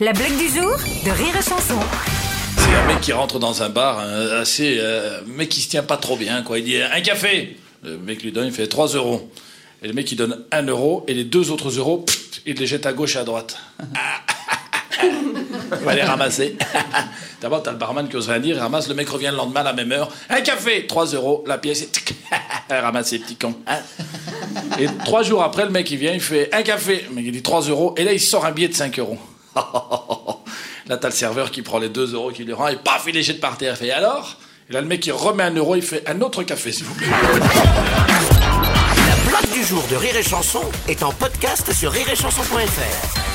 La blague du jour de Rire et Chanson. C'est un mec qui rentre dans un bar, un assez, euh, mec qui se tient pas trop bien, quoi. Il dit un café. Le mec lui donne, il fait 3 euros. Et le mec il donne 1 euro et les deux autres euros, pff, il les jette à gauche et à droite. il va les ramasser. D'abord, t'as le barman qui ose rien dire, il ramasse, le mec revient le lendemain à la même heure. Un café, 3 euros, la pièce, et tic, ramasse les petits cons. hein. Et trois jours après, le mec il vient, il fait un café. Le mec il dit 3 euros, et là il sort un billet de 5 euros. Là, t'as le serveur qui prend les 2 euros qui lui rend et paf, il les jette par terre. Et alors? Et là, le mec, il remet un euro, il fait un autre café, s'il vous plaît. La blague du jour de Rire et Chanson est en podcast sur rireetchanson.fr.